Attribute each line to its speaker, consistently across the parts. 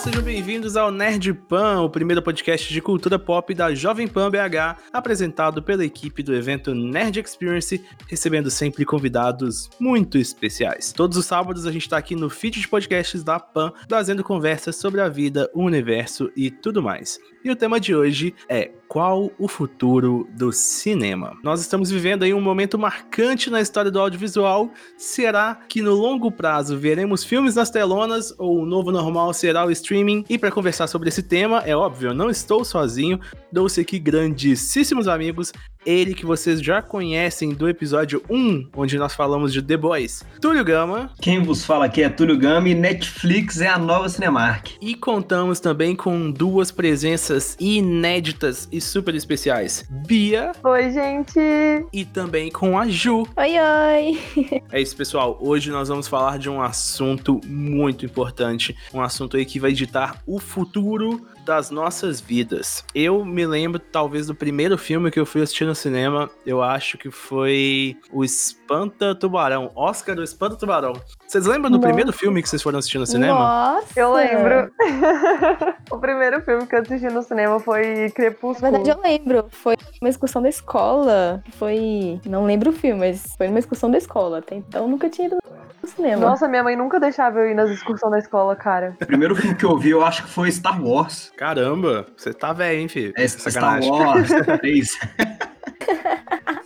Speaker 1: Sejam bem-vindos ao Nerd Pan, o primeiro podcast de cultura pop da Jovem Pan BH, apresentado pela equipe do evento Nerd Experience, recebendo sempre convidados muito especiais. Todos os sábados a gente está aqui no feed de podcasts da Pan, trazendo conversas sobre a vida, o universo e tudo mais. E o tema de hoje é qual o futuro do cinema? Nós estamos vivendo aí um momento marcante na história do audiovisual. Será que no longo prazo veremos filmes nas telonas ou o novo normal será o streaming? E para conversar sobre esse tema, é óbvio, eu não estou sozinho, dou-se aqui grandíssimos amigos ele que vocês já conhecem do episódio 1, onde nós falamos de The Boys, Túlio Gama.
Speaker 2: Quem vos fala aqui é Túlio Gama e Netflix é a nova Cinemark.
Speaker 1: E contamos também com duas presenças inéditas e super especiais. Bia.
Speaker 3: Oi, gente.
Speaker 1: E também com a Ju.
Speaker 4: Oi, oi.
Speaker 1: É isso, pessoal. Hoje nós vamos falar de um assunto muito importante. Um assunto aí que vai ditar o futuro das nossas vidas. Eu me lembro, talvez, do primeiro filme que eu fui assistir no cinema. Eu acho que foi o Espanta Tubarão. Oscar do Espanta Tubarão. Vocês lembram do Nossa. primeiro filme que vocês foram assistir no cinema?
Speaker 3: Nossa! Eu lembro. o primeiro filme que eu assisti no cinema foi Crepúsculo.
Speaker 4: Na verdade, eu lembro. Foi uma excursão da escola. Foi. Não lembro o filme, mas foi uma excursão da escola. Até então eu nunca tinha ido no cinema.
Speaker 3: Nossa, minha mãe nunca deixava eu ir nas excursões da escola, cara.
Speaker 2: O primeiro filme que eu vi, eu acho que foi Star Wars.
Speaker 1: Caramba, você tá velho, hein, filho?
Speaker 2: É, Star Wars 3.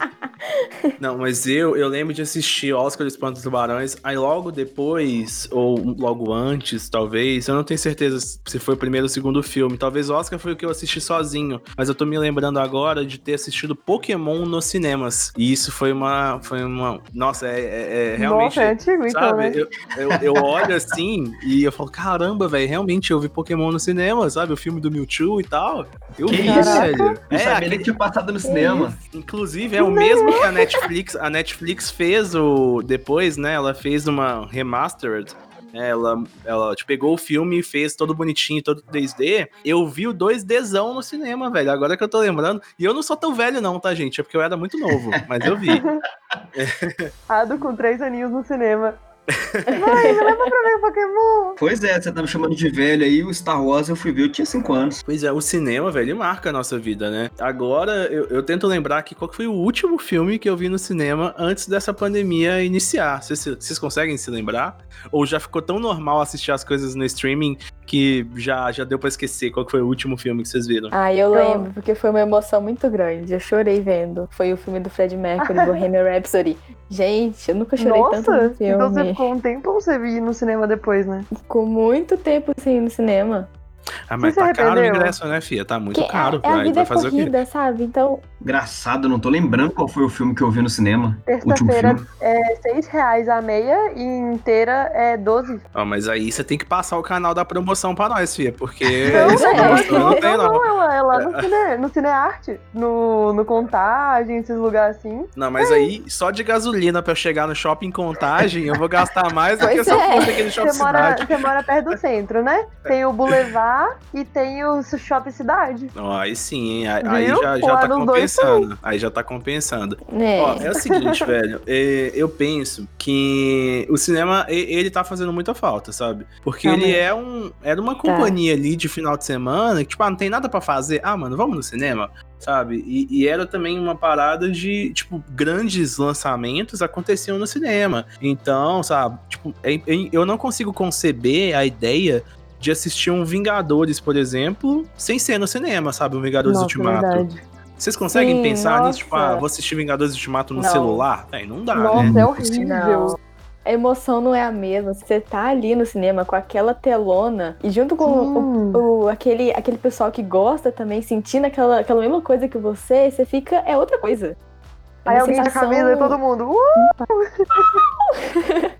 Speaker 1: Não, mas eu, eu lembro de assistir Oscar do Espanto dos Tubarões, aí logo depois, ou logo antes, talvez, eu não tenho certeza se foi o primeiro ou o segundo filme, talvez Oscar foi o que eu assisti sozinho, mas eu tô me lembrando agora de ter assistido Pokémon nos cinemas, e isso foi uma, foi uma, nossa, é, é, é realmente,
Speaker 3: nossa, é antigo, então,
Speaker 1: sabe,
Speaker 3: né?
Speaker 1: eu, eu, eu olho assim, e eu falo, caramba, velho, realmente eu vi Pokémon no cinema, sabe, o filme do Mewtwo e tal, eu
Speaker 2: que
Speaker 1: vi,
Speaker 2: isso,
Speaker 1: velho.
Speaker 2: Eu é, sabia aquele... que tinha passado no cinema.
Speaker 1: Inclusive, é o mesmo que a Netflix, a Netflix fez o. Depois, né? Ela fez uma remastered. Né, ela, ela tipo, pegou o filme e fez todo bonitinho, todo 3D. Eu vi o 2Dzão no cinema, velho. Agora que eu tô lembrando. E eu não sou tão velho, não, tá, gente? É porque eu era muito novo, mas eu vi.
Speaker 3: Ado com três aninhos no cinema. Mãe, me leva pra ver Pokémon.
Speaker 2: Pois é, você tá me chamando de velho aí, o Star Wars eu fui ver, eu tinha 5 anos.
Speaker 1: Pois é, o cinema, velho, marca a nossa vida, né? Agora, eu, eu tento lembrar que qual foi o último filme que eu vi no cinema antes dessa pandemia iniciar. Vocês, vocês conseguem se lembrar? Ou já ficou tão normal assistir as coisas no streaming que já, já deu pra esquecer qual foi o último filme que vocês viram?
Speaker 4: Ah, eu lembro, porque foi uma emoção muito grande. Eu chorei vendo. Foi o filme do Fred Mercury, Bohemian Rhapsody. Gente, eu nunca chorei
Speaker 3: Nossa,
Speaker 4: tanto no filme.
Speaker 3: Então você ficou um tempo você vir no cinema depois, né?
Speaker 4: Ficou muito tempo sem ir no cinema.
Speaker 1: Ah, mas
Speaker 3: Você
Speaker 1: tá caro o ingresso, né, Fia? Tá muito
Speaker 4: Que
Speaker 1: caro.
Speaker 4: é, é a vida
Speaker 1: vai fazer o quê?
Speaker 4: corrida, sabe? Então,
Speaker 2: Engraçado, não tô lembrando qual foi o filme que eu vi no cinema. O último
Speaker 3: Terça-feira é 6 reais a meia e inteira é 12.
Speaker 1: Ó, mas aí você tem que passar o canal da promoção pra nós, Fia, porque
Speaker 3: Não,
Speaker 1: essa
Speaker 4: é.
Speaker 1: promoção não tem,
Speaker 3: não,
Speaker 1: não.
Speaker 3: ela é lá no, cine, no Cinearte, no, no Contagem, esses lugares assim.
Speaker 1: Não, mas aí, só de gasolina pra eu chegar no shopping Contagem, eu vou gastar mais do que se eu
Speaker 4: é.
Speaker 1: fosse aquele shopping
Speaker 3: Você mora, você mora perto do centro, né? Tem o Boulevard e tem o Shopping Cidade.
Speaker 1: Ó, aí sim, hein? Aí, aí já, já
Speaker 3: Lá
Speaker 1: tá
Speaker 3: dois
Speaker 1: compensando. Aí já tá compensando.
Speaker 4: né?
Speaker 1: Ó, é o seguinte, velho. é, eu penso que o cinema, ele tá fazendo muita falta, sabe? Porque ele
Speaker 4: Realmente.
Speaker 1: é um. Era uma companhia ali de final de semana que, tipo, ah, não tem nada pra fazer. Ah, mano, vamos no cinema? Sabe? E, e era também uma parada de, tipo, grandes lançamentos aconteciam no cinema. Então, sabe? Tipo, é- é- eu não consigo conceber a ideia de assistir um Vingadores, por exemplo, sem ser no cinema, sabe? Um Vingadores
Speaker 3: Nossa,
Speaker 1: Ultimato.
Speaker 3: verdade.
Speaker 1: Vocês conseguem
Speaker 3: Sim,
Speaker 1: pensar nisso? Tipo,
Speaker 3: nossa.
Speaker 1: ah, vou assistir Vingadores Ultimato no
Speaker 3: Não.
Speaker 1: celular? Aí não dá,
Speaker 3: Nossa,
Speaker 1: né?
Speaker 3: é horrível.
Speaker 4: Não. A emoção não é a mesma. Você tá ali no cinema com aquela telona e junto com o,
Speaker 3: Sim.
Speaker 4: o- aquele, aquele pessoal que gosta também, sentindo aquela, aquela mesma coisa que você, você fica. É outra coisa. É
Speaker 3: Aí alguém
Speaker 4: sensação-
Speaker 3: camisa e todo mundo. Uh!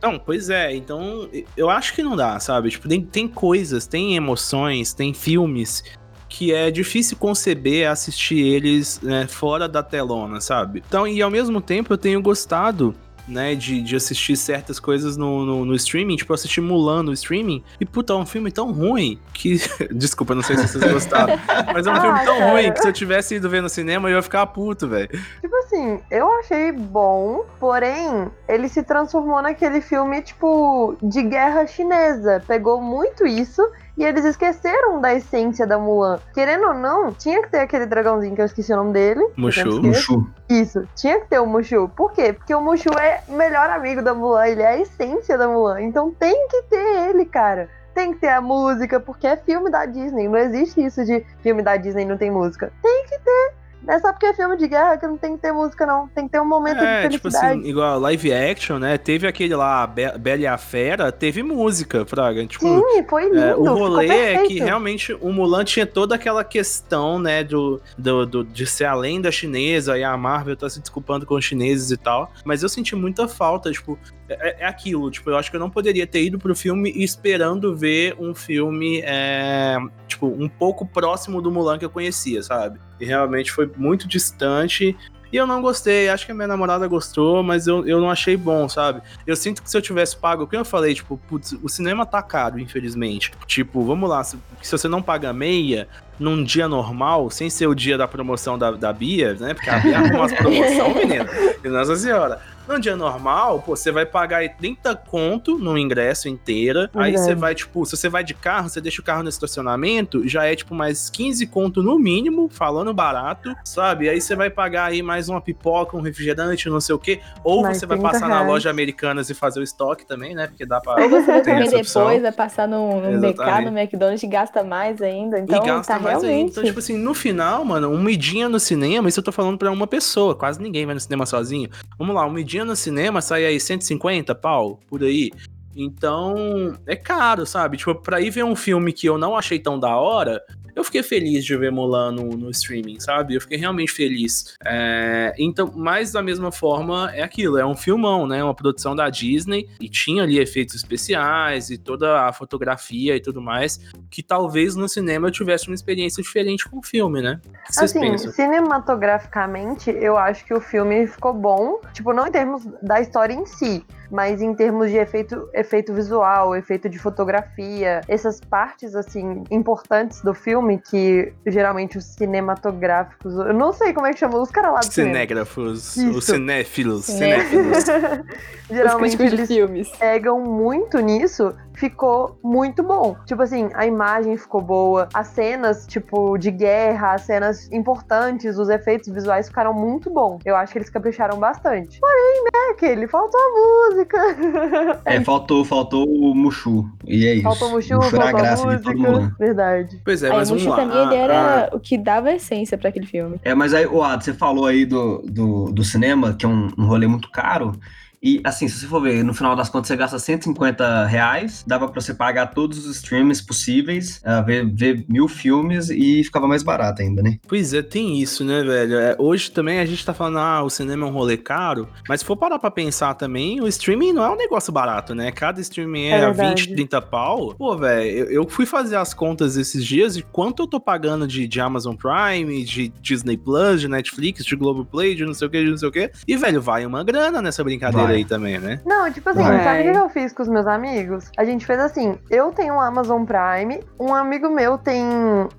Speaker 1: Não, pois é, então eu acho que não dá, sabe? Tipo, tem, tem coisas, tem emoções, tem filmes que é difícil conceber assistir eles né, fora da telona, sabe? Então, e ao mesmo tempo eu tenho gostado né, de, de assistir certas coisas no, no, no streaming, tipo, eu assisti Mulan no streaming, e puta, é um filme tão ruim que. Desculpa, não sei se vocês gostaram, mas é um
Speaker 3: Ah,
Speaker 1: filme tão
Speaker 3: cara.
Speaker 1: ruim que se eu tivesse ido ver no cinema eu ia ficar puto, velho.
Speaker 3: Tipo assim, eu achei bom, porém, ele se transformou naquele filme, tipo, de guerra chinesa. Pegou muito isso E eles esqueceram da essência da Mulan. Querendo ou não, tinha que ter aquele dragãozinho que eu esqueci o nome dele.
Speaker 1: Mushu.
Speaker 2: Mushu.
Speaker 3: Isso, tinha que ter o Mushu. Por quê? Porque o Mushu é o melhor amigo da Mulan, ele é a essência da Mulan. Então tem que ter ele, cara. Tem que ter a música, porque é filme da Disney. Não existe isso de filme da Disney não tem música. Tem que ter. Não é só porque é filme de guerra que não tem que ter música, não. Tem que ter um momento
Speaker 1: É,
Speaker 3: de
Speaker 1: tipo
Speaker 3: felicidade.
Speaker 1: assim, igual live action, né? Teve aquele lá, Be Bela e a Fera, teve música, Fraga. Tipo,
Speaker 3: Sim, foi lindo.
Speaker 1: É, o rolê é que realmente o Mulan tinha toda aquela questão, né, do, do, do- de ser a lenda chinesa e a Marvel tá se desculpando com os chineses e tal. Mas eu senti muita falta, tipo, é, é aquilo, tipo, eu acho que eu não poderia ter ido pro filme esperando ver um filme, é, tipo, um pouco próximo do Mulan que eu conhecia, sabe? E realmente foi muito distante. E eu não gostei, acho que a minha namorada gostou, mas eu, eu não achei bom, sabe? Eu sinto que se eu tivesse pago, o que eu falei, tipo, putz, o cinema tá caro, infelizmente. Tipo, vamos lá, se, se você não paga meia, num dia normal, sem ser o dia da promoção da, da Bia, né? Porque a Bia arruma umas promoção, menina. E Nossa senhora. Num dia normal, pô, você vai pagar aí 30 conto no ingresso inteira. Aí
Speaker 3: Verdade.
Speaker 1: você vai, tipo, se você vai de carro, você deixa o carro no estacionamento, já é, tipo, mais 15 conto no mínimo, falando barato, sabe? Aí você vai pagar aí mais uma pipoca, um refrigerante, não sei o quê. Ou
Speaker 3: Mais
Speaker 1: você vai
Speaker 3: 30
Speaker 1: passar na
Speaker 3: reais.
Speaker 1: loja Americanas e fazer o estoque também, né? Porque dá pra.
Speaker 4: Ou você vai comer depois, vai passar no, no BK,
Speaker 1: Exatamente.
Speaker 4: no McDonald's e gasta mais ainda. Então
Speaker 1: e gasta
Speaker 4: tá
Speaker 1: mais ainda.
Speaker 4: realmente.
Speaker 1: Então, tipo assim, no final, mano, uma idinha no cinema, isso eu tô falando pra uma pessoa, quase ninguém vai no cinema sozinho. Vamos lá, uma idinha no cinema sai aí 150 pau, por aí. Então, é caro, sabe? Tipo, pra ir ver um filme que eu não achei tão da hora, eu fiquei feliz de ver Mulan no, no streaming, sabe? Eu fiquei realmente feliz. É, então, mas da mesma forma, é aquilo, é um filmão, né? Uma produção da Disney, e tinha ali efeitos especiais e toda a fotografia e tudo mais, que talvez no cinema eu tivesse uma experiência diferente com o filme, né? Vocês
Speaker 3: Assim,
Speaker 1: pensam?
Speaker 3: cinematograficamente, eu acho que o filme ficou bom. Tipo, não em termos da história em si, mas em termos de efeito, efeito visual, efeito de fotografia, essas partes, assim, importantes do filme, que geralmente os cinematográficos. Eu não sei como é que chama os caras lá do.
Speaker 1: Cinégrafos, os cinéfilos,
Speaker 4: Sim.
Speaker 1: cinéfilos.
Speaker 4: Os
Speaker 3: geralmente eles
Speaker 4: filmes.
Speaker 3: pegam muito nisso, ficou muito bom. Tipo assim, a imagem ficou boa, as cenas, tipo, de guerra, as cenas importantes, os efeitos visuais ficaram muito bons. Eu acho que eles capricharam bastante. Porém, né, que ele faltou a música.
Speaker 2: É, faltou, faltou o Mushu. E é isso.
Speaker 3: Faltou o Mushu,
Speaker 2: era a
Speaker 3: faltou a
Speaker 2: graça de todo mundo.
Speaker 3: música. Verdade.
Speaker 1: Pois é,
Speaker 4: Aí,
Speaker 1: mas
Speaker 4: o
Speaker 1: vamos
Speaker 4: Mushu
Speaker 1: lá.
Speaker 4: pra mim, ele
Speaker 1: Ah,
Speaker 4: era
Speaker 1: ah,
Speaker 4: o que dava a essência pra aquele filme.
Speaker 2: É, mas aí, o Ad, você falou aí do, do, do cinema, que é um, um rolê muito caro. E assim, se você for ver, no final das contas você gasta 150 reais, dava pra você pagar todos os streams possíveis, ah, ver, ver mil filmes e ficava mais barato ainda, né?
Speaker 1: Pois é, tem isso, né, velho? É, hoje também a gente tá falando, ah, o cinema é um rolê caro, mas se for parar pra pensar também, o streaming não é um negócio barato, né? Cada streaming é,
Speaker 3: É verdade.
Speaker 1: 20, 30 pau. Pô, velho, eu, eu fui fazer as contas esses dias de quanto eu tô pagando de, de Amazon Prime, de Disney Plus, de Netflix, de Globoplay, de não sei o que, de não sei o que. E, velho, vai uma grana nessa brincadeira
Speaker 2: Vai.
Speaker 1: Aí também, né?
Speaker 3: Não, tipo assim,
Speaker 2: Vai.
Speaker 3: sabe o que eu fiz com os meus amigos? A gente fez assim: eu tenho um Amazon Prime, um amigo meu tem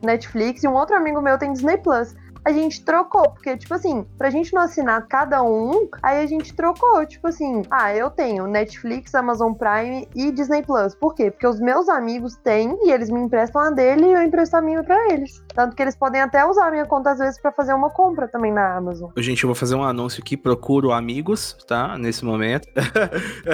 Speaker 3: Netflix e um outro amigo meu tem Disney Plus. A gente trocou, porque, tipo assim, pra gente não assinar cada um, aí a gente trocou, tipo assim, ah, eu tenho Netflix, Amazon Prime e Disney Plus. Por quê? Porque os meus amigos têm e eles me emprestam a dele e eu empresto a minha pra eles. Tanto que eles podem até usar a minha conta às vezes pra fazer uma compra também na Amazon.
Speaker 1: Gente, eu vou fazer um anúncio aqui, procuro amigos, tá? Nesse momento.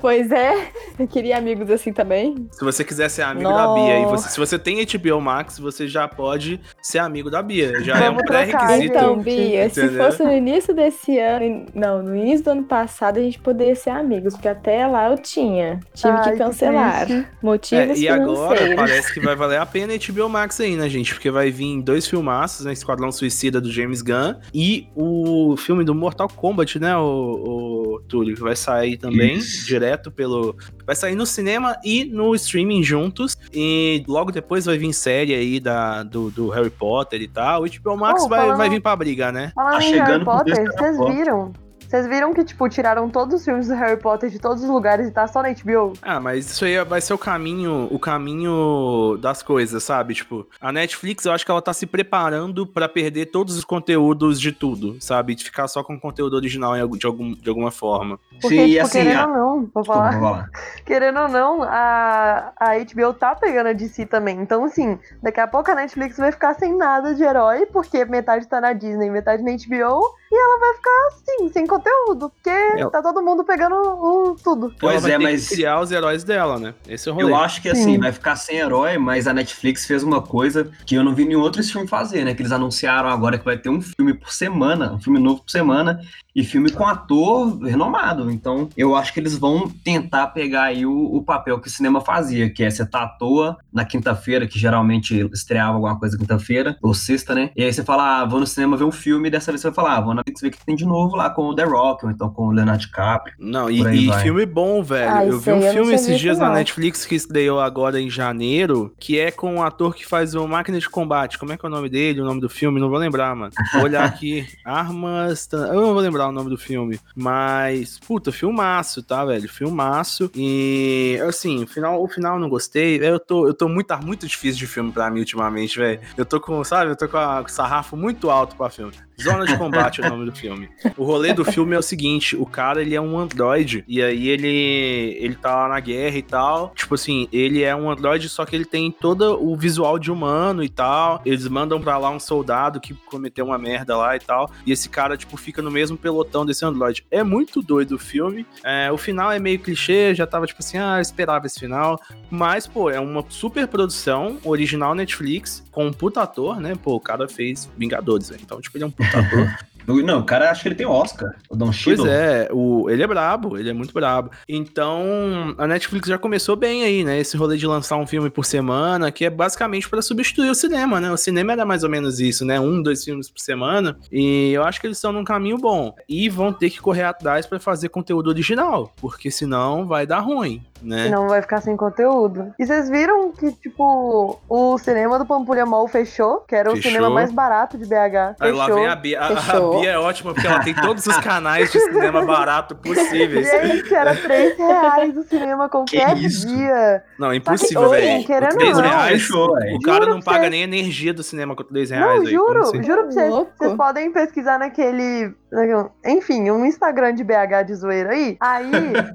Speaker 4: pois é, eu queria amigos assim também.
Speaker 1: Se você quiser ser amigo da Bia, e você- se você tem HBO Max, você já pode ser amigo da Bia. Já é um
Speaker 3: Vamos trocar,
Speaker 1: pré-requisito.
Speaker 4: Então. Bia, se
Speaker 1: Entendeu?
Speaker 4: fosse no início desse ano, não, no início do ano passado, a gente poderia ser amigos, porque até lá eu tinha. Tive
Speaker 3: Ai,
Speaker 4: que
Speaker 3: que
Speaker 4: cancelar.
Speaker 1: É,
Speaker 4: Motivos
Speaker 1: e agora parece que vai valer a pena HBO Max aí, né, gente? Porque vai vir dois filmaços, né? Esquadrão Suicida do James Gunn e o filme do Mortal Kombat, né, o, o Túlio, que vai sair também
Speaker 2: Isso.
Speaker 1: direto pelo. Vai sair no cinema e no streaming juntos. E logo depois vai vir série aí da, do, do Harry Potter e tal. O HBO Max
Speaker 3: Oh,
Speaker 1: vai,
Speaker 3: falando-
Speaker 1: vai vir pra briga, né?
Speaker 3: Falando
Speaker 2: Tá
Speaker 3: em Harry Potter, vocês viram Vocês viram que, tipo, tiraram todos os filmes do Harry Potter de todos os lugares e tá só na HBO?
Speaker 1: Ah, mas isso aí vai ser o caminho, o caminho das coisas, sabe? Tipo, a Netflix, eu acho que ela tá se preparando pra perder todos os conteúdos de tudo, sabe? De ficar só com o conteúdo original de, algum, de alguma forma.
Speaker 3: Porque,
Speaker 2: Sim,
Speaker 3: tipo,
Speaker 2: assim,
Speaker 3: querendo
Speaker 2: a-
Speaker 3: ou não, vou
Speaker 2: Desculpa,
Speaker 3: falar.
Speaker 2: vou falar.
Speaker 3: Querendo ou não, a, a HBO tá pegando a DC também. Então, assim, daqui a pouco a Netflix vai ficar sem nada de herói, porque metade tá na Disney, metade na HBO, e ela vai ficar, assim, sem conteúdo, porque
Speaker 1: Eu-
Speaker 3: tá todo mundo pegando o, tudo.
Speaker 2: Pois
Speaker 1: ela vai
Speaker 2: é, mas-
Speaker 1: criar os heróis dela, né? Esse é o rolê.
Speaker 2: Eu acho que assim,
Speaker 3: Sim.
Speaker 2: vai ficar sem herói, mas a Netflix fez uma coisa que eu não vi nenhum outro stream fazer, né? Que eles anunciaram agora que vai ter um filme por semana, um filme novo por semana, e filme com ator renomado. Então, eu acho que eles vão tentar pegar aí o, o papel que o cinema fazia, que é você tá à toa na quinta-feira, que geralmente estreava alguma coisa quinta-feira, ou sexta, né? E aí você fala, ah, vou no cinema ver um filme, e dessa vez você vai falar, ah, vou na Netflix ver o que tem de novo lá com o The Rock, ou então com o Leonardo DiCaprio.
Speaker 1: Não, e, e filme bom, velho.
Speaker 4: Ah,
Speaker 1: eu vi um filme esses dias na. Netflix que estreou agora em janeiro, que é com o ator que faz o Máquina de Combate. Como é que é o nome dele, o nome do filme? Não vou lembrar, mano. Vou olhar aqui. Armas. Tan- Eu não vou lembrar o nome do filme. Mas, puta, filmaço, tá, velho? Filmaço. E, assim, o final, o final eu não gostei. Eu tô, eu tô muito, tá muito difícil de filme pra mim ultimamente, velho. Eu tô com, sabe, eu tô com a- com o sarrafo muito alto pra filme. Zona de Combate é o nome do filme. O rolê do filme é o seguinte: o cara ele é um androide, e aí ele ele tá lá na guerra e tal. Tipo assim, ele é um androide, só que ele tem todo o visual de humano e tal. Eles mandam pra lá um soldado que cometeu uma merda lá e tal. E esse cara, tipo, fica no mesmo pelotão desse androide. É muito doido o filme. É, o final é meio clichê, já tava tipo assim, ah, esperava esse final. Mas, pô, é uma super produção, original Netflix, com um puta ator, né? Pô, o cara fez Vingadores, velho. Então, tipo, ele é um puta ator.
Speaker 2: Não, o cara acho que ele tem Oscar, o Don
Speaker 1: Pois
Speaker 2: Cheadle.
Speaker 1: é, o, ele é brabo, ele é muito brabo. Então, a Netflix já começou bem aí, né? Esse rolê de lançar um filme por semana, que é basicamente pra substituir o cinema, né? O cinema era mais ou menos isso, né? Um, dois filmes por semana. E eu acho que eles estão num caminho bom. E vão ter que correr atrás pra fazer conteúdo original, porque senão vai dar ruim, né?
Speaker 3: Senão vai ficar sem conteúdo. E vocês viram que, tipo, o cinema do Pampulha Mall fechou? Que era o
Speaker 1: Fechou.
Speaker 3: cinema mais barato de BH.
Speaker 1: Aí lá
Speaker 3: Fechou.
Speaker 1: vem a Bia. A, a
Speaker 4: Fechou.
Speaker 1: Bia é ótima porque ela tem todos os canais de cinema barato possíveis.
Speaker 3: Gente, era 3 reais o cinema qualquer
Speaker 2: isso?
Speaker 3: dia.
Speaker 1: Não, impossível,
Speaker 3: Oi,
Speaker 1: velho.
Speaker 3: querendo
Speaker 1: Com 3
Speaker 3: ou não.
Speaker 1: reais,
Speaker 2: velho.
Speaker 1: o cara não paga
Speaker 3: você.
Speaker 1: nem a energia do cinema com 3 reais.
Speaker 3: Não,
Speaker 1: aí,
Speaker 3: juro,
Speaker 1: assim?
Speaker 3: juro pra vocês. Vocês podem pesquisar naquele. naquele- Enfim, um Instagram de BH de zoeira aí. Aí,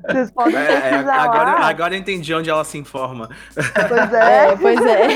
Speaker 3: vocês podem
Speaker 1: É, é,
Speaker 3: pesquisar
Speaker 1: agora,
Speaker 3: lá.
Speaker 1: agora eu entendi onde ela se informa.
Speaker 3: Pois é.
Speaker 4: É, pois é.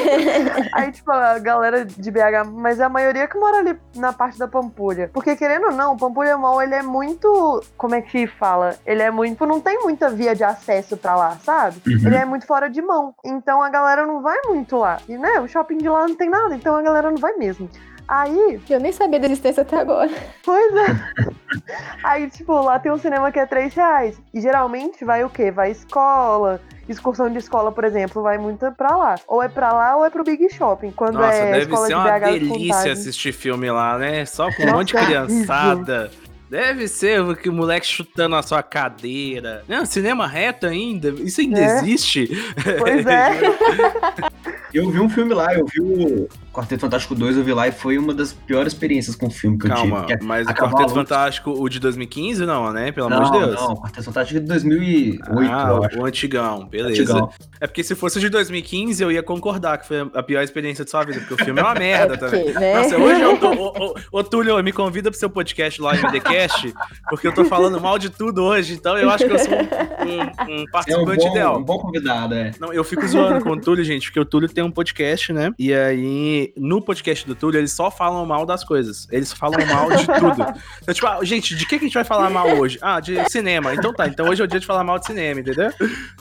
Speaker 3: Aí, tipo, a galera de BH, mas é a maioria que mora ali na parte da Pampulha. Porque, querendo ou não, o Pampulha Mall, ele é muito. Como é que fala? Ele é muito. Não tem muita via de acesso pra lá, sabe?
Speaker 2: Uhum.
Speaker 3: Ele é muito fora de mão. Então a galera não vai muito lá. E, né, o shopping de lá não tem nada, então a galera não vai mesmo. Aí,
Speaker 4: Eu nem sabia da existência até agora.
Speaker 3: Pois é. Aí, tipo, lá tem um cinema que é 3 reais. E geralmente vai o quê? Vai escola. Excursão de escola, por exemplo, vai muito pra lá. Ou é pra lá ou é pro Big Shopping. Quando
Speaker 1: Nossa,
Speaker 3: é
Speaker 1: deve
Speaker 3: escola
Speaker 1: ser
Speaker 3: de
Speaker 1: uma
Speaker 3: BH
Speaker 1: delícia assistir filme lá, né? Só com um monte de
Speaker 3: Nossa,
Speaker 1: criançada. Deve ser o que o moleque chutando a sua cadeira. Não, cinema reto ainda? Isso ainda
Speaker 3: É.
Speaker 1: existe?
Speaker 3: Pois é.
Speaker 2: Eu vi um filme lá, eu vi o Quarteto Fantástico 2, eu vi lá e foi uma das piores experiências com filme que
Speaker 1: Calma,
Speaker 2: eu tive. que é-
Speaker 1: mas o Quarteto. Fantástico, o de 2015, não, né? Pelo
Speaker 2: não,
Speaker 1: amor de Deus.
Speaker 2: Não, o Quarteto Fantástico é de 2008,
Speaker 1: ah,
Speaker 2: eu acho.
Speaker 1: o antigão, beleza.
Speaker 2: Antigão.
Speaker 1: É porque se fosse de 2015, eu ia concordar que foi a pior experiência de sua vida, porque o filme é uma merda
Speaker 4: É
Speaker 1: também.
Speaker 4: né?
Speaker 1: Nossa, hoje eu tô. Ô, ô, ô, Túlio, me convida pro seu podcast lá em MDCast, porque eu tô falando mal de tudo hoje, então eu acho que eu sou um, um- um
Speaker 2: É um
Speaker 1: participante
Speaker 2: bom,
Speaker 1: ideal.
Speaker 2: um bom convidado, é.
Speaker 1: Não, eu fico zoando com o Túlio, gente, porque o Túlio tem um podcast, né? E aí, no podcast do Túlio, eles só falam mal das coisas. Eles falam mal de tudo. Então, tipo, ah, gente, de que, que a gente vai falar mal hoje? Ah, de cinema. Então tá, então hoje é o dia de falar mal de cinema, entendeu?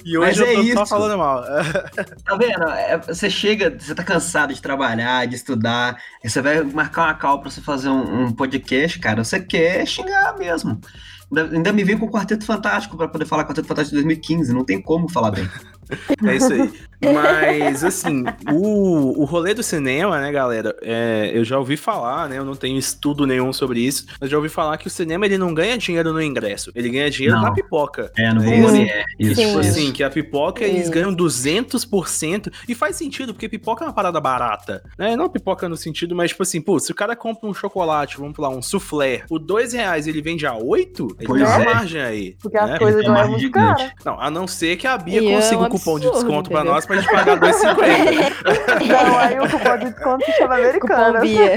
Speaker 1: E hoje
Speaker 2: Mas
Speaker 1: eu
Speaker 2: é
Speaker 1: tô só
Speaker 2: isso.
Speaker 1: falando mal.
Speaker 2: Tá vendo? É, você chega, você tá cansado de trabalhar, de estudar, aí você vai marcar uma call pra você fazer um, um podcast, cara, você quer xingar mesmo. Ainda, ainda me vem com o Quarteto Fantástico pra poder falar Quarteto Fantástico de 2015, não tem como falar bem.
Speaker 1: É isso aí. Mas, assim, o, o rolê do cinema, né, galera? É, eu já ouvi falar, né? Eu não tenho estudo nenhum sobre isso, mas já ouvi falar que o cinema ele não ganha dinheiro no ingresso, ele ganha dinheiro
Speaker 2: Não.
Speaker 1: na pipoca.
Speaker 2: É, no
Speaker 1: É
Speaker 2: volume
Speaker 1: isso.
Speaker 2: é. Isso,
Speaker 4: Sim.
Speaker 1: Tipo assim, que a pipoca eles ganham 200%. E faz sentido, porque pipoca é uma parada barata. Né? Não pipoca no sentido, mas tipo assim, pô, se o cara compra um chocolate, vamos falar, um soufflé, por dois reais ele vende a oito, ele
Speaker 2: Pois
Speaker 1: tem uma
Speaker 2: é.
Speaker 1: margem aí.
Speaker 3: Porque as
Speaker 1: né?
Speaker 3: coisas
Speaker 2: Tem
Speaker 3: não é muito cara.
Speaker 1: Não, a não ser que a Bia
Speaker 4: E é
Speaker 1: consiga cupom de desconto pra nós pra gente pagar 2,50.
Speaker 3: Não, aí o cupom de desconto se chama.
Speaker 4: Bia.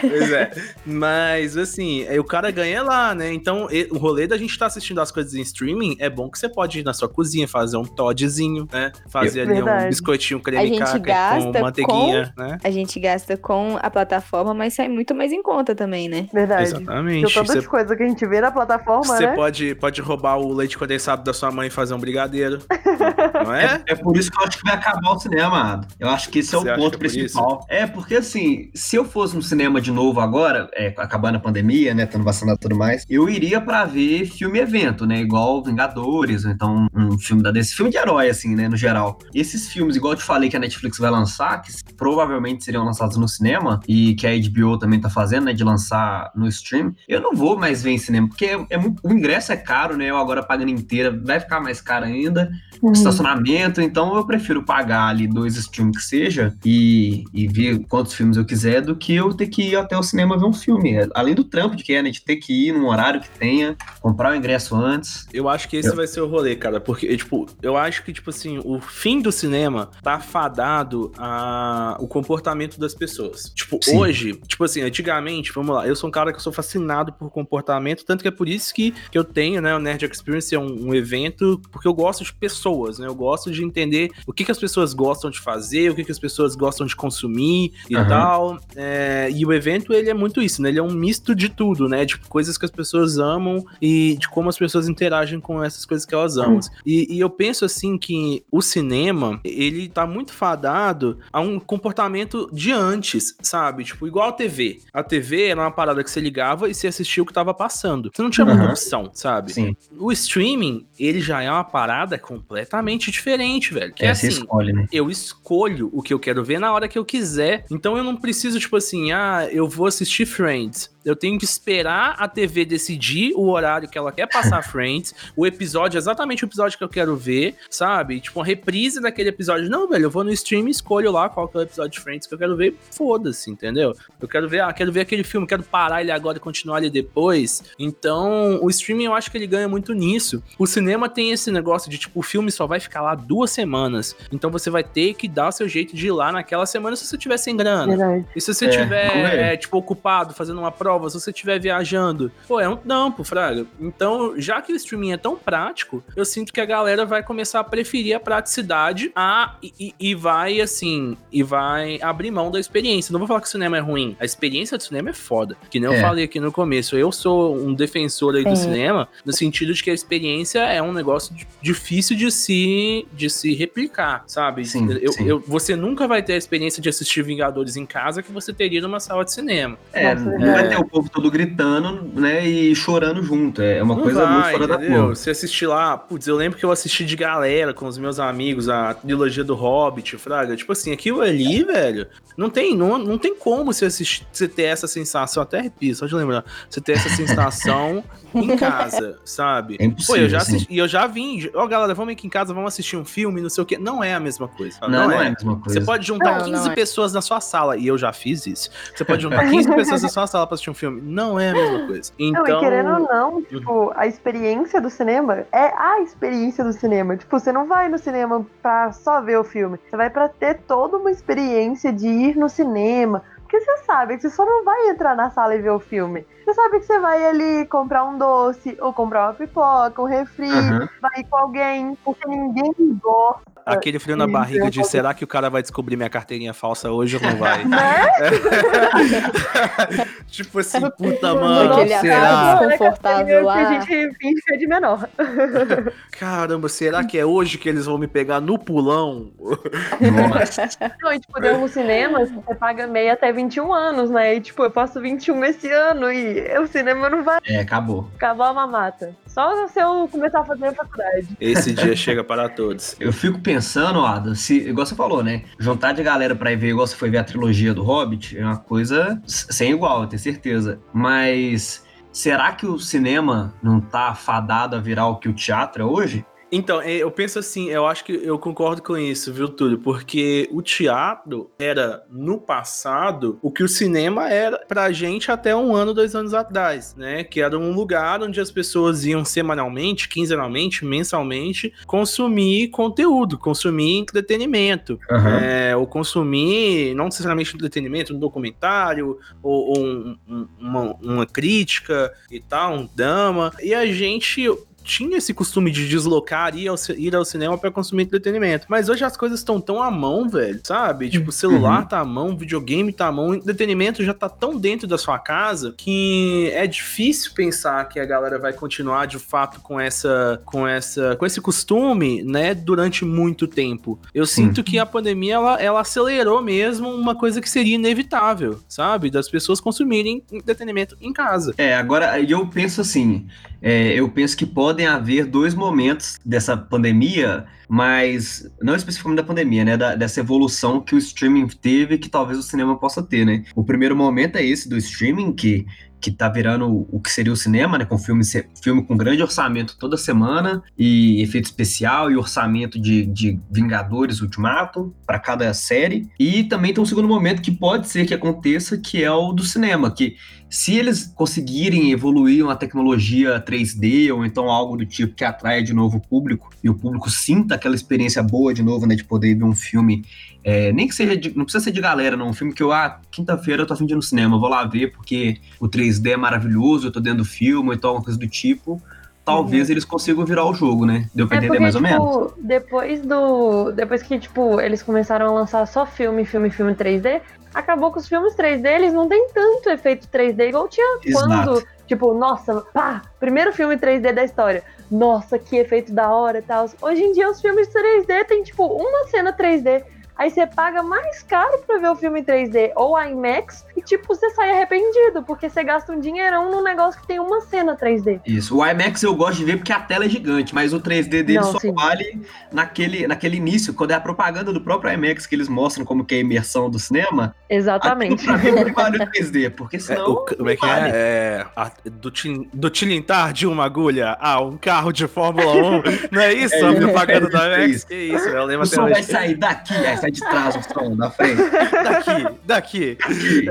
Speaker 1: Pois é. Mas, assim, aí o cara ganha lá, né? Então, o rolê da gente estar assistindo as coisas em streaming é bom que você pode ir na sua cozinha, fazer um todzinho, né? Fazer ali um
Speaker 3: Verdade.
Speaker 1: biscoitinho
Speaker 4: A
Speaker 1: creme caca com manteiguinha, né?
Speaker 4: A gente gasta com a plataforma, mas sai muito mais em conta também, né?
Speaker 3: Verdade.
Speaker 1: Exatamente.
Speaker 3: Porque o tanto
Speaker 1: Você,
Speaker 3: de coisa que a gente vê na plataforma,
Speaker 1: você
Speaker 3: né?
Speaker 1: pode, pode roubar o leite condensado da sua mãe e fazer um brigadeiro. Não é?
Speaker 2: É por isso que eu acho que vai acabar o cinema. Eu acho que esse é o ponto
Speaker 1: é
Speaker 2: principal. É, porque assim, se eu fosse no cinema de novo agora, é, acabando a pandemia, né, tendo vacinado e tudo mais, eu iria pra ver filme evento, né, igual Vingadores, ou então um filme da DC, filme de herói, assim, né, no geral. Esses filmes, igual eu te falei que a Netflix vai lançar, que provavelmente seriam lançados no cinema, e que a HBO também tá fazendo, né, de lançar no stream, eu não vou mais ver em cinema, porque é, é muito- o ingresso é caro, né, eu agora pagando inteira, vai ficar mais caro ainda,
Speaker 3: Uhum.
Speaker 2: Estacionamento, então eu prefiro pagar ali dois streams que seja e, e ver quantos filmes eu quiser do que eu ter que ir até o cinema ver um filme. Além do trampo de que é, né, de ter que ir num horário que tenha, comprar o ingresso antes.
Speaker 1: Eu acho que esse
Speaker 2: Eu-
Speaker 1: vai ser o rolê, cara. Porque, tipo, eu acho que, tipo assim, o fim do cinema tá fadado a o comportamento das pessoas. Tipo,
Speaker 2: Sim.
Speaker 1: hoje, tipo assim, antigamente, vamos lá, eu sou um cara que eu sou fascinado por comportamento, tanto que é por isso que, que eu tenho, né, o Nerd Experience é um, um evento, porque eu gosto de pessoas, né? Eu gosto de entender o que, que as pessoas gostam de fazer, o que, que as pessoas gostam de consumir e
Speaker 2: Aham.
Speaker 1: tal. É, e o evento, ele é muito isso, né? Ele é um misto de tudo, né? De coisas que as pessoas amam e de como as pessoas interagem com essas coisas que elas amam. E, e eu penso, assim, que o cinema, ele tá muito fadado a um comportamento de antes, sabe? Tipo, igual a TV. A TV era uma parada que você ligava e você assistia o que tava passando. Você não tinha muita
Speaker 2: Aham.
Speaker 1: opção, sabe?
Speaker 2: Sim,
Speaker 1: O streaming, ele já é uma parada completamente diferente, velho. Que é,
Speaker 2: é,
Speaker 1: assim,
Speaker 2: escolhe, né?
Speaker 1: eu escolho o que eu quero ver na hora que eu quiser. Então eu não preciso, tipo assim, ah, eu vou assistir Friends. Eu tenho que esperar a TV decidir o horário que ela quer passar Friends, o episódio, exatamente o episódio que eu quero ver, sabe? Tipo, uma reprise daquele episódio. Não, velho, eu vou no stream e escolho lá qual que é o episódio de Friends que eu quero ver. Foda-se, entendeu? Eu quero ver, ah, quero ver aquele filme, quero parar ele agora e continuar ele depois. Então, o streaming eu acho que ele ganha muito nisso. O cinema tem esse negócio de, tipo, o filme só vai ficar lá duas semanas. Então você vai ter que dar o seu jeito de ir lá naquela semana se você tiver sem grana.
Speaker 3: Verdade.
Speaker 1: E se você
Speaker 2: É,
Speaker 1: tiver,
Speaker 2: é?
Speaker 1: é, tipo, ocupado, fazendo uma prova, se você estiver viajando, pô, é um trampo, fraga. Então, já que o streaming é tão prático, eu sinto que a galera vai começar a preferir a praticidade a, e, e- e vai, assim, e vai abrir mão da experiência. Não vou falar que o cinema é ruim. A experiência do cinema é foda. Que nem eu
Speaker 2: É.
Speaker 1: falei aqui no começo. Eu sou um defensor aí do
Speaker 4: Sim.
Speaker 1: cinema, no sentido de que a experiência é um negócio di- difícil de se, de se replicar, sabe?
Speaker 2: Sim,
Speaker 1: eu,
Speaker 2: sim.
Speaker 1: eu- você nunca vai ter a experiência de assistir Vingadores em casa que você teria numa sala de cinema.
Speaker 2: É, não vai
Speaker 1: é.
Speaker 2: ter o povo todo gritando, né, e chorando junto. É uma
Speaker 1: Não
Speaker 2: coisa muito
Speaker 1: vai,
Speaker 2: fora da
Speaker 1: entendeu?
Speaker 2: curva.
Speaker 1: Você assistir lá, putz, eu lembro que eu assisti de galera com os meus amigos a trilogia do Hobbit, Fraga. Tipo assim, aquilo ali, velho, não tem, não, não tem como você assistir, você ter essa sensação, até arrepio, só de lembrar, você ter essa sensação em casa, sabe?
Speaker 2: É impossível,
Speaker 1: Pô, eu já
Speaker 2: sim.
Speaker 1: assisti, e eu já vim, ó, galera, vamos aqui em casa, vamos assistir um filme, não sei o quê. Não é a mesma coisa. sabe?
Speaker 2: Não, não é a mesma coisa.
Speaker 1: Você pode juntar
Speaker 4: Não,
Speaker 1: 15
Speaker 4: não é.
Speaker 1: pessoas na sua sala, e eu já fiz isso. Você pode juntar 15 pessoas na sua sala pra assistir um filme. Não é a mesma coisa. Então,
Speaker 3: Não, e querendo ou não, tipo, a experiência do cinema é a experiência do cinema. Tipo, você não vai no cinema pra só ver o filme. Você vai pra ter toda uma experiência de ir no cinema. Porque você sabe que você só não vai entrar na sala e ver o filme. Você sabe que você vai ali comprar um doce, ou comprar uma pipoca, um refri,
Speaker 2: Aham.
Speaker 3: vai ir com alguém, porque ninguém gosta.
Speaker 1: Aquele frio na barriga de será que o cara vai descobrir minha carteirinha falsa hoje ou não vai?
Speaker 3: Né?
Speaker 1: tipo assim, puta,
Speaker 3: Nossa,
Speaker 1: mano,
Speaker 4: Aquele
Speaker 1: será?
Speaker 4: desconfortável
Speaker 3: Que
Speaker 4: lá.
Speaker 3: a gente finge que é de menor.
Speaker 1: Caramba, será que é hoje que eles vão me pegar no pulão?
Speaker 2: Nossa.
Speaker 3: Não, e, tipo, deu no cinema, você paga meia, te- 21 anos, né? E tipo, eu faço 21 esse ano e o cinema não vai
Speaker 2: É, acabou.
Speaker 3: acabar uma mata. Só se eu começar a fazer a faculdade.
Speaker 1: Esse dia chega para todos.
Speaker 2: Eu fico pensando, Ada, se, igual você falou, né? Juntar de galera pra ir ver, igual você foi ver a trilogia do Hobbit, é uma coisa sem igual, eu tenho certeza. Mas será que o cinema não tá fadado a virar o que o teatro é hoje?
Speaker 1: Então, é, eu penso assim, eu acho que eu concordo com isso, viu, Túlio? Porque o teatro era, no passado, o que o cinema era pra gente até um ano, dois anos atrás, né? Que era um lugar onde as pessoas iam semanalmente, quinzenalmente, mensalmente, consumir conteúdo, consumir entretenimento. É, ou consumir, não necessariamente entretenimento, um documentário, ou, ou um- um- uma, uma crítica e tal, um drama. E a gente tinha esse costume de deslocar e ir ao, cinema pra consumir entretenimento. Mas hoje as coisas estão tão à mão, velho, sabe? Tipo, o celular tá à mão, videogame tá à mão, entretenimento já tá tão dentro da sua casa que é difícil pensar que a galera vai continuar de fato com essa com essa com esse costume, né, durante muito tempo. Eu sinto que a pandemia ela, ela acelerou mesmo uma coisa que seria inevitável, sabe? Das pessoas consumirem entretenimento em casa.
Speaker 2: É, agora eu penso assim, é, eu penso que podem haver dois momentos dessa pandemia, mas não especificamente da pandemia, né? da- dessa evolução que o streaming teve, que talvez o cinema possa ter, né? O primeiro momento é esse do streaming, que que tá virando o- que seria o cinema, né? Com filme, filme com grande orçamento toda semana, e efeito especial e orçamento de, de Vingadores Ultimato para cada série. E também tem um segundo momento que pode ser que aconteça, que é o do cinema, que se eles conseguirem evoluir uma tecnologia 3D ou então algo do tipo que atraia de novo o público e o público sinta aquela experiência boa de novo, né, de poder ver um filme, é, nem que seja, de- não precisa ser de galera, não, um filme que eu, ah, quinta-feira eu tô afim de ir no cinema, vou lá ver porque o 3D é maravilhoso, eu tô dentro do filme, ou então alguma coisa do tipo, talvez eles consigam virar o jogo, né? Deu pra
Speaker 3: É
Speaker 2: entender
Speaker 3: porque,
Speaker 2: mais ou menos?
Speaker 3: tipo, depois do. Depois que, tipo, eles começaram a lançar só filme, filme, filme 3D, acabou que os filmes 3D, eles não tem tanto efeito 3D igual tinha
Speaker 2: Exato.
Speaker 3: quando, tipo, nossa, pá, primeiro filme 3D da história. Nossa, que efeito da hora e tal. Hoje em dia os filmes 3D tem, tipo, uma cena 3D. Aí você paga mais caro pra ver o filme 3D ou IMAX e, tipo, você sai arrependido, porque você gasta um dinheirão num negócio que tem uma cena 3D.
Speaker 2: Isso. O IMAX eu gosto de ver porque a tela é gigante, mas o 3D dele
Speaker 3: Não,
Speaker 2: só
Speaker 3: sim.
Speaker 2: vale naquele, naquele início, quando é a propaganda do próprio IMAX que eles mostram como que é a imersão do cinema.
Speaker 3: Exatamente.
Speaker 2: Pra mim que vale o 3D, porque
Speaker 1: É,
Speaker 2: senão.
Speaker 1: o- como é que
Speaker 2: vale.
Speaker 1: é? é a- do, tin- do tilintar de uma agulha a um carro de Fórmula 1. Não é isso?
Speaker 2: É
Speaker 1: a propaganda da
Speaker 2: é
Speaker 1: Alex?
Speaker 2: isso.
Speaker 1: Que isso, eu lembro
Speaker 2: O
Speaker 1: até
Speaker 2: som vai sair daqui, aí sai de trás o som, da frente.
Speaker 1: Daqui, daqui.
Speaker 2: Aqui.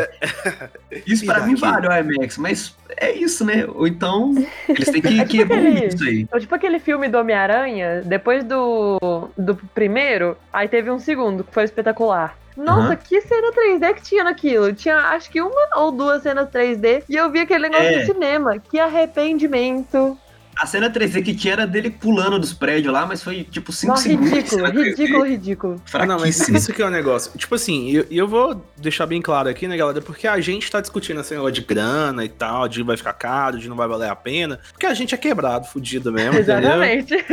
Speaker 2: Isso pra mim vale o IMAX, mas é isso, né? Ou então eles têm que, que
Speaker 3: tipo
Speaker 2: evoluir
Speaker 3: aquele-
Speaker 2: isso aí.
Speaker 3: Ou tipo aquele filme do Homem-Aranha, depois do, do primeiro, aí teve um segundo, que foi espetacular. Nossa,
Speaker 2: Aham.
Speaker 3: que cena 3D que tinha naquilo. Tinha acho que uma ou duas cenas 3D e eu vi aquele negócio
Speaker 2: É.
Speaker 3: no cinema. Que arrependimento.
Speaker 2: A cena 3D que tinha era dele pulando dos prédios lá, mas foi tipo 5
Speaker 3: Nossa,
Speaker 2: segundos.
Speaker 3: ridículo,
Speaker 2: cena 3D.
Speaker 3: ridículo, ridículo.
Speaker 1: Ah, não, mas isso que é o negócio. Tipo assim, e eu, eu vou deixar bem claro aqui, né, galera? Porque a gente tá discutindo esse negócio de grana e tal, de vai ficar caro, de não vai valer a pena. Porque a gente é quebrado, fudido mesmo?
Speaker 3: Exatamente.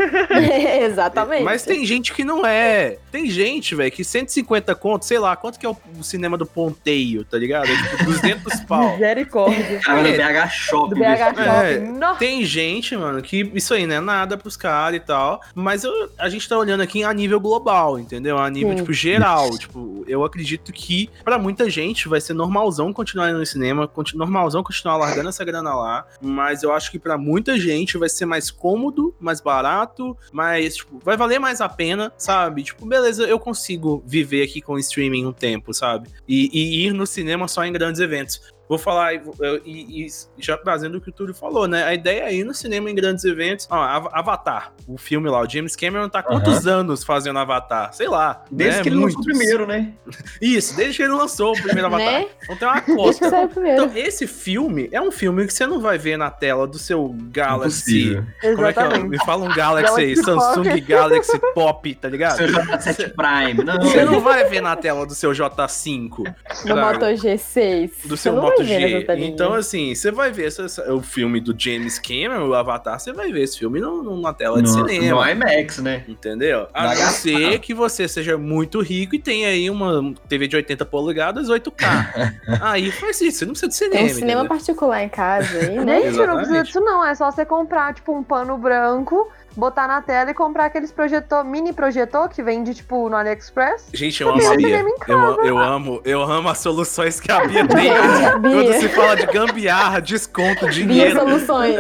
Speaker 4: Exatamente.
Speaker 1: Mas tem gente que não é. Tem gente, velho, que 150 conto, sei lá, quanto que é o, cinema do Ponteio, tá ligado? É tipo 200 pau.
Speaker 3: Misericórdia.
Speaker 2: No
Speaker 1: É.
Speaker 2: BH Shopping.
Speaker 3: Do BH.
Speaker 1: É,
Speaker 3: Shopping. Nossa.
Speaker 1: Tem gente, mano, que isso aí não é nada pros caras e tal. Mas eu- a gente tá olhando aqui a nível global, entendeu? A nível,
Speaker 3: Sim.
Speaker 1: tipo, geral. Tipo, eu acredito que pra muita gente vai ser normalzão continuar indo no cinema, normalzão continuar largando essa grana lá. Mas eu acho que pra muita gente vai ser mais cômodo, mais barato, mais, tipo, vai valer mais a pena, sabe? Tipo, beleza, eu consigo viver aqui com streaming um tempo, sabe? E, e ir no cinema só em grandes eventos. Vou falar, e, e- e já trazendo o que o Túlio falou, né? A ideia é ir no cinema em grandes eventos. Ó, Av- Avatar, o filme lá, o James Cameron tá há quantos anos fazendo Avatar? Sei lá.
Speaker 2: Desde
Speaker 1: né?
Speaker 2: que ele lançou o
Speaker 1: Muitos.
Speaker 2: primeiro, né?
Speaker 1: Isso, desde que ele lançou o primeiro Avatar.
Speaker 4: Né?
Speaker 1: Então tem uma costa. Então, esse filme é um filme que você não vai ver na tela do seu Galaxy.
Speaker 2: Impossível.
Speaker 1: Como é que é?
Speaker 3: Exatamente.
Speaker 1: Me fala um Galaxy aí,
Speaker 3: Galaxy
Speaker 1: Samsung
Speaker 3: Pop.
Speaker 1: Galaxy Pop, tá ligado?
Speaker 2: Seu J7 Prime. Não,
Speaker 1: Você não vai ver na tela do seu J5.
Speaker 4: No
Speaker 1: sabe?
Speaker 4: Moto G6.
Speaker 1: Do seu Moto G. Então, assim, você vai ver essa- essa- o filme do James Cameron, o Avatar, você vai ver esse filme na tela de
Speaker 2: No,
Speaker 1: cinema.
Speaker 2: no IMAX, né?
Speaker 1: Entendeu? A não ser que você seja muito rico e tenha aí uma TV de 80 polegadas, 8K. aí faz isso, você não precisa de cinema.
Speaker 4: Tem um cinema
Speaker 1: entendeu?
Speaker 4: particular em casa aí, né?
Speaker 3: Gente, não precisa disso não, é só você comprar, tipo, um pano branco, botar na tela e comprar aqueles projetor, mini projetor que vende, tipo, no AliExpress.
Speaker 1: Gente, eu amo a Bia. Eu, eu amo, eu amo as soluções que a Bia tem.
Speaker 4: Bia.
Speaker 1: Quando se fala de gambiarra, desconto,
Speaker 4: Bia
Speaker 1: dinheiro.
Speaker 4: Soluções.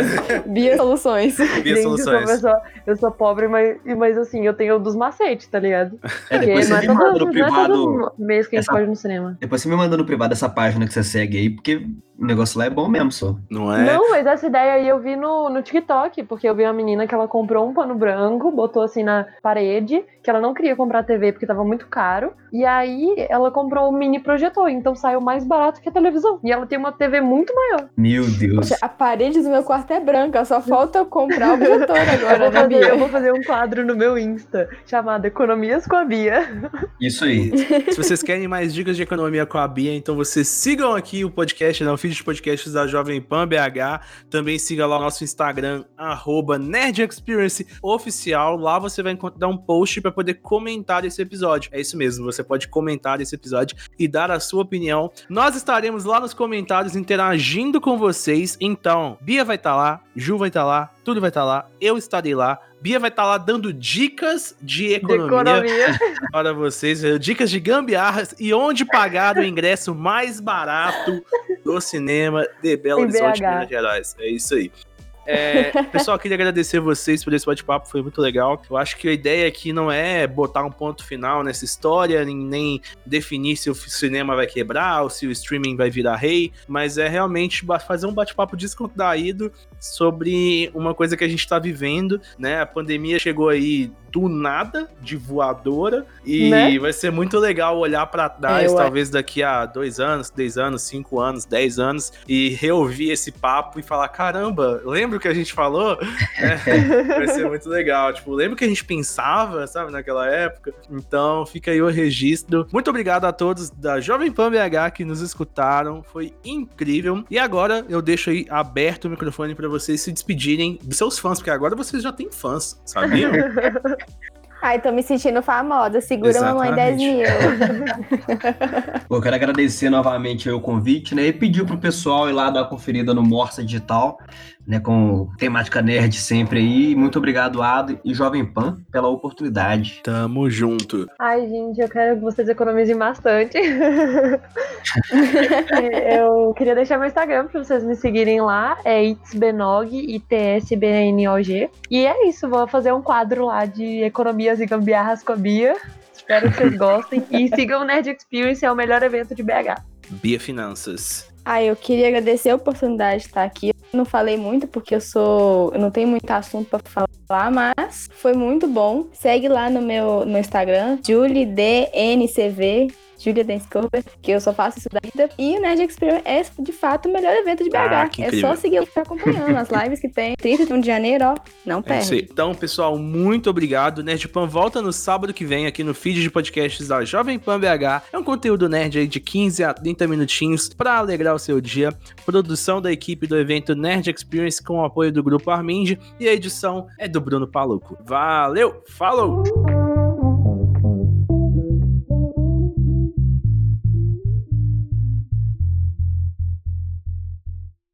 Speaker 4: Bia Soluções.
Speaker 1: Bia
Speaker 3: Gente, eu sou,
Speaker 1: Soluções.
Speaker 3: pessoa- eu sou pobre, mas, mas assim, eu tenho dos macetes, tá ligado?
Speaker 2: É,
Speaker 3: Porque
Speaker 2: depois
Speaker 3: não
Speaker 2: você
Speaker 3: é
Speaker 2: me manda no
Speaker 3: não é
Speaker 2: privado.
Speaker 3: todo mês que a gente
Speaker 2: essa-
Speaker 3: pode no cinema.
Speaker 2: Depois você me manda no privado essa página que você segue aí, porque o negócio lá é bom mesmo, só.
Speaker 1: Não é?
Speaker 3: Não, mas essa ideia aí eu vi no, no TikTok, porque eu vi uma menina que ela comprou um pano branco, botou assim na parede, que ela não queria comprar TV porque tava muito caro. E aí ela comprou um mini projetor, então saiu mais barato que a televisão. E ela tem uma TV muito maior.
Speaker 2: Meu Deus.
Speaker 4: A parede do meu quarto é branca, só falta eu comprar o projetor
Speaker 3: Eu
Speaker 4: agora,
Speaker 3: vou,
Speaker 4: né,
Speaker 3: fazer, eu vou fazer um quadro no meu Insta chamado Economias com a Bia.
Speaker 2: Isso aí.
Speaker 1: Se vocês querem mais dicas de economia com a Bia, então vocês sigam aqui o podcast, né, o feed de podcasts da Jovem Pan BH. Também siga lá o nosso Instagram, arroba Nerd Experience Oficial. Lá você vai encontrar um post para poder comentar esse episódio. É isso mesmo, você pode comentar esse episódio e dar a sua opinião. Nós estaremos lá nos comentários interagindo com vocês. Então, Bia vai estar lá, Ju vai estar lá, tudo vai estar lá, eu estarei lá. Bia vai estar lá dando dicas de
Speaker 3: De
Speaker 1: economia
Speaker 3: economia.
Speaker 1: para vocês, eh, dicas de gambiarras e onde pagar o ingresso mais barato do cinema de Belo Horizonte. Minas Gerais. É isso aí. É, pessoal, queria agradecer vocês por esse bate-papo, foi muito legal. Eu acho que a ideia aqui não é botar um ponto final nessa história, nem, nem definir se o cinema vai quebrar ou se o streaming vai virar rei, mas é realmente fazer um bate-papo descontraído sobre uma coisa que a gente tá vivendo, né? A pandemia chegou aí do nada, de voadora, e
Speaker 3: Né?
Speaker 1: vai ser muito legal olhar pra trás,
Speaker 4: É,
Speaker 1: talvez daqui a dois anos, dez anos, cinco anos, dez anos, e reouvir esse papo e falar: caramba, lembra o que a gente falou? É, vai ser muito legal. Tipo, lembra o que a gente pensava, sabe, naquela época? Então, fica aí o registro. Muito obrigado a todos da Jovem Pan BH que nos escutaram. Foi incrível. E agora eu deixo aí aberto o microfone para vocês se despedirem dos seus fãs, porque agora vocês já têm fãs, sabiam?
Speaker 4: Ai, tô me sentindo famosa. Segura, mamãe, 10 mil.
Speaker 2: Eu quero agradecer novamente o convite, né? E pedir pro pessoal ir lá dar uma conferida no Morsa Digital, né? Com temática nerd sempre aí. Muito obrigado, Ado e Jovem Pan, pela oportunidade.
Speaker 1: Tamo junto.
Speaker 3: Ai, gente, eu quero que vocês economizem bastante. eu queria deixar meu Instagram pra vocês me seguirem lá. É itsbenog, I-T-S-B-N-O-G. E é isso, vou fazer um quadro lá de economias e gambiarras com a Bia. Espero que vocês gostem. E sigam o Nerd Experience, é o melhor evento de BH.
Speaker 1: Bia Finanças.
Speaker 4: Ah, eu queria agradecer a oportunidade de estar aqui. Não falei muito porque eu sou, eu não tenho muito assunto para falar, mas foi muito bom. Segue lá no meu no Instagram, JulieDNCV. Julia Dance Cover, que eu só faço isso da vida. E o Nerd Experience é, de fato, o melhor evento de BH.
Speaker 1: Ah, que
Speaker 4: é só seguir ficar acompanhando as lives que tem. 31 de janeiro, ó, não
Speaker 1: É
Speaker 4: perde.
Speaker 1: Então, pessoal, muito obrigado. Nerd Pan volta no sábado que vem aqui no feed de podcasts da Jovem Pan BH. É um conteúdo nerd aí de 15 a 30 minutinhos para alegrar o seu dia. Produção da equipe do evento Nerd Experience com o apoio do grupo Armind e a edição é do Bruno Paluco. Valeu, falou!